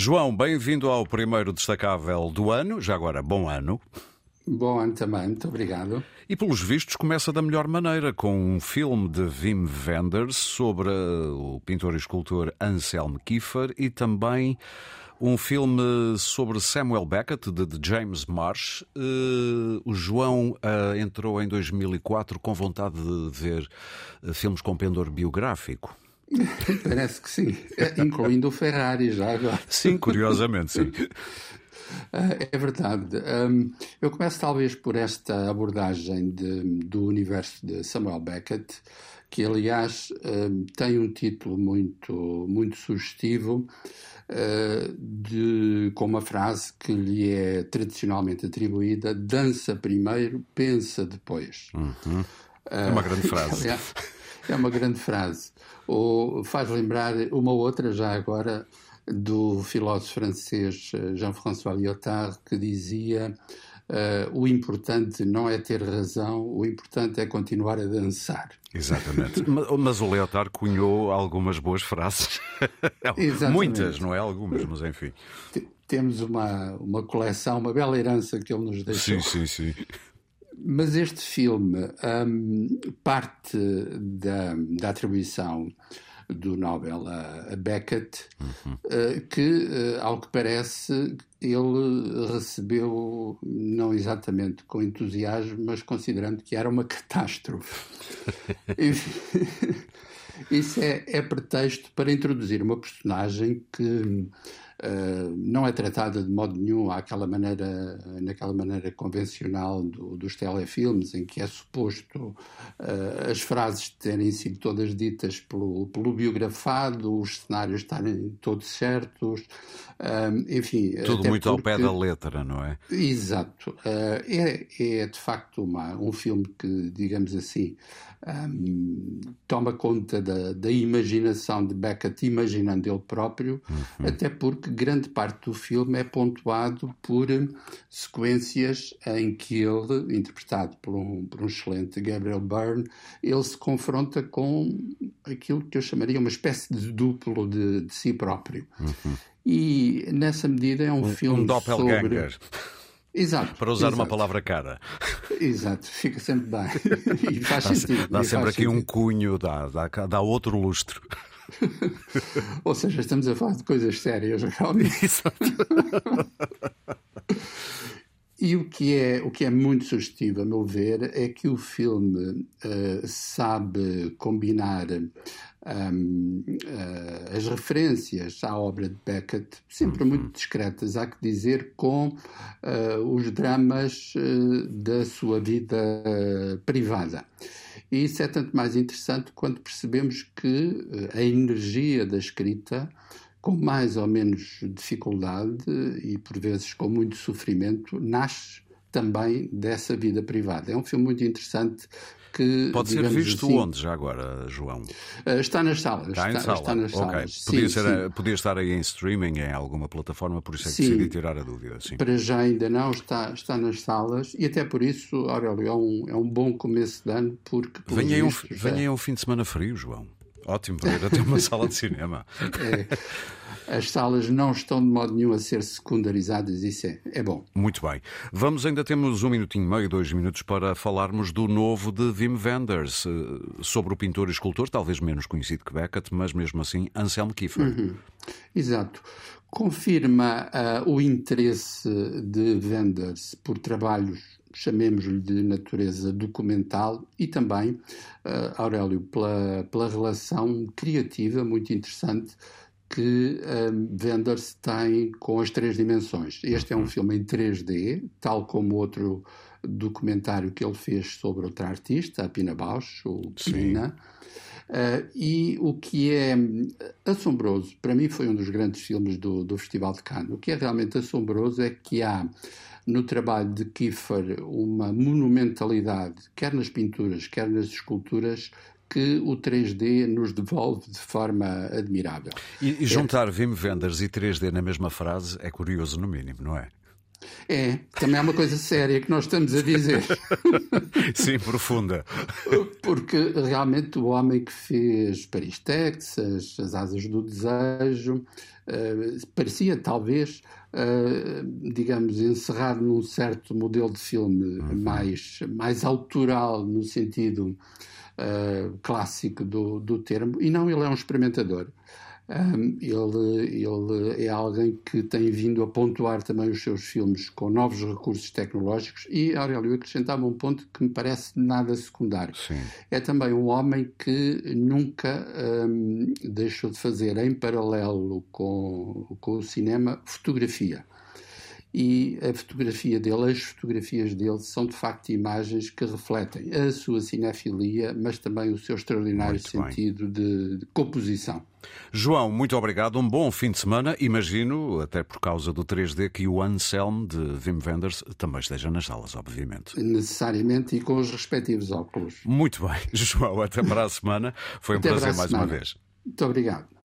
João, bem-vindo ao primeiro destacável do ano. Já agora, bom ano. Bom ano também, muito obrigado. E pelos vistos começa da melhor maneira com um filme de Wim Wenders sobre o pintor e escultor Anselm Kiefer e também um filme sobre Samuel Beckett, de, James Marsh. Uh, o João uh, entrou em 2004 com vontade de ver uh, filmes com pendor biográfico. Parece que sim, incluindo o Ferrari já agora. Sim, curiosamente, sim. É verdade. Eu começo talvez por esta abordagem de, do universo de Samuel Beckett, que aliás tem um título muito, muito sugestivo uh, de, com uma frase que lhe é tradicionalmente atribuída: dança primeiro, pensa depois. Uhum. É uma grande frase. É, uma grande frase. Ou faz lembrar uma outra, já agora, do filósofo francês eh, Jean-François Lyotard, que dizia Uh, o importante não é ter razão, o importante é continuar a dançar. Exatamente. mas o Leotard cunhou algumas boas frases. Muitas, não é? Algumas, mas enfim. Temos uma, uma coleção, uma bela herança que ele nos deixou. Sim, sim, sim. Mas este filme um, parte da, da atribuição do Nobel a, Beckett, uhum. uh, que, uh, ao que parece, ele recebeu, não exatamente com entusiasmo, mas considerando que era uma catástrofe. Isso é, é pretexto para introduzir uma personagem que Uh, não é tratada de modo nenhum àquela maneira, naquela maneira convencional do, dos telefilmes, em que é suposto uh, as frases terem sido todas ditas pelo, pelo biografado, os cenários estarem todos certos, uh, enfim. Tudo muito porque... ao pé da letra, não é? Exato. é, é de facto uma, um filme que, digamos assim, um, toma conta da, da, imaginação de Beckett, imaginando ele próprio, uhum. até porque grande parte do filme é pontuado por sequências em que ele, interpretado por um, por um excelente Gabriel Byrne, ele se confronta com aquilo que eu chamaria uma espécie de duplo de, de si próprio. Uhum. E nessa medida é um, um filme um doppelganger. sobre Exato. Para usar exato. uma palavra cara. Exato, fica sempre bem. e faz dá, sentido. Dá sempre aqui sentido. um cunho, dá, dá, dá outro lustro. Ou seja, estamos a falar de coisas sérias, realmente. Exato. E o que, é, o que é muito sugestivo, a meu ver, é que o filme uh, sabe combinar um, uh, eh, as referências à obra de Beckett, sempre uhum. muito discretas, há que dizer, com uh, os dramas uh, da sua vida privada. E isso é tanto mais interessante quando percebemos que a energia da escrita, com mais ou menos dificuldade e por vezes com muito sofrimento, nasce também dessa vida privada. É um filme muito interessante que. Pode ser visto assim, onde já agora, João? Uh, está nas salas. Está, está, sala. está nas okay. salas. Podia, sim, ser, sim. podia estar aí em streaming, em alguma plataforma, por isso é que sim. decidi tirar a dúvida. Sim. Para já ainda não, está, está nas salas e até por isso, Aurélio, é um, é um bom começo de ano, porque. Venha aí um, venha um fim de semana frio, João. Ótimo para ir até uma sala de cinema. É as salas não estão de modo nenhum a ser secundarizadas, isso é, é bom. Muito bem. Vamos, ainda temos um minutinho e meio, dois minutos para falarmos do novo de Wim Wenders, eh, sobre o pintor e escultor, talvez menos conhecido que Beckett, mas mesmo assim Anselm Kiefer. Uhum. Exato. Confirma uh, o interesse de Wenders por trabalhos chamemos-lhe de natureza documental, e também, uh, Aurélio, pela, pela relação criativa muito interessante que um, Wenders tem com as três dimensões. Este é um uhum. filme em 3D, tal como outro documentário que ele fez sobre outra artista, a Pina Bausch, o Pina. Uh, e o que é assombroso, para mim foi um dos grandes filmes do, do Festival de Cannes, o que é realmente assombroso é que há no trabalho de Kiefer uma monumentalidade, quer nas pinturas, quer nas esculturas, que o 3D nos devolve de forma admirável. E, e juntar é... Wim Wenders e 3D na mesma frase é curioso, no mínimo, não é? É, também é uma coisa séria que nós estamos a dizer. Sim, profunda. Porque realmente o homem que fez Paris, Texas, As Asas do Desejo, uh, parecia talvez, uh, digamos, encerrado num certo modelo de filme uhum. mais, mais autoral, no sentido uh, clássico do, do termo, e não, ele é um experimentador. Um, ele, ele é alguém que tem vindo a pontuar também os seus filmes com novos recursos tecnológicos e Aurélio acrescentava um ponto que me parece nada secundário. Sim. É também um homem que nunca um, deixou de fazer em paralelo com, com o cinema fotografia e a fotografia dele, as fotografias dele são de facto imagens que refletem a sua cinefilia, mas também o seu extraordinário muito sentido de, de, composição. João, muito obrigado. Um bom fim de semana. Imagino, até por causa do 3D, que o Anselm de Wim Wenders também esteja nas salas, obviamente. Necessariamente e com os respectivos óculos. Muito bem. João, até para a semana. Foi um até prazer mais uma vez. Muito obrigado.